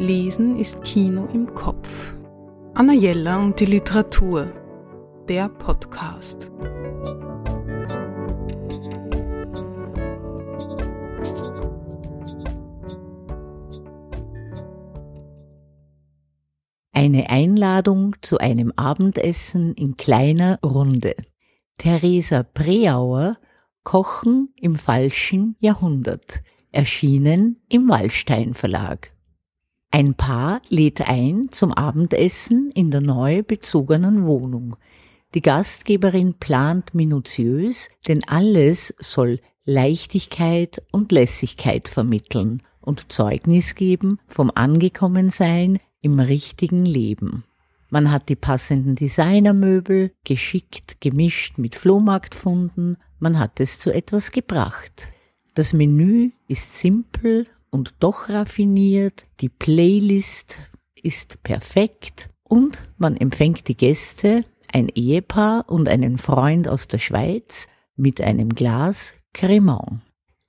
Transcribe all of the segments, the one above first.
Lesen ist Kino im Kopf. Anna Jella und die Literatur. Der Podcast. Eine Einladung zu einem Abendessen in kleiner Runde. Theresa Preauer Kochen im falschen Jahrhundert, erschienen im Wallstein Verlag. Ein Paar lädt ein zum Abendessen in der neu bezogenen Wohnung. Die Gastgeberin plant minutiös, denn alles soll Leichtigkeit und Lässigkeit vermitteln und Zeugnis geben vom Angekommensein im richtigen Leben. Man hat die passenden Designermöbel geschickt gemischt mit Flohmarktfunden, man hat es zu etwas gebracht. Das Menü ist simpel und doch raffiniert, die Playlist ist perfekt und man empfängt die Gäste, ein Ehepaar und einen Freund aus der Schweiz, mit einem Glas Cremant.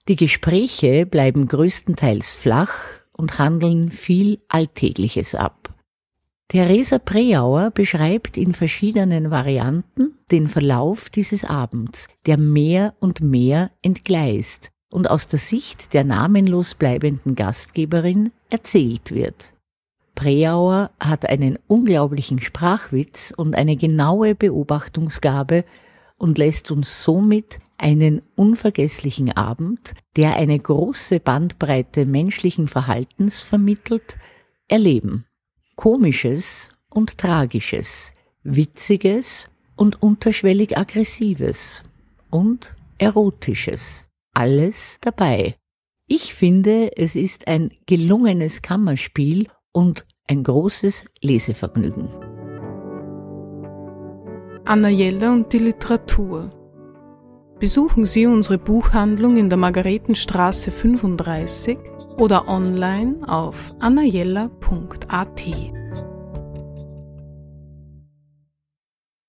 Die Gespräche bleiben größtenteils flach und handeln viel Alltägliches ab. Theresa Preauer beschreibt in verschiedenen Varianten den Verlauf dieses Abends, der mehr und mehr entgleist und aus der Sicht der namenlos bleibenden Gastgeberin erzählt wird. Preauer hat einen unglaublichen Sprachwitz und eine genaue Beobachtungsgabe und lässt uns somit einen unvergesslichen Abend, der eine große Bandbreite menschlichen Verhaltens vermittelt, erleben. Komisches und Tragisches, Witziges und unterschwellig Aggressives und Erotisches. Alles dabei. Ich finde, es ist ein gelungenes Kammerspiel und ein großes Lesevergnügen. Anna Jelle und die Literatur. Besuchen Sie unsere Buchhandlung in der Margaretenstraße 35 oder online auf annajella.at.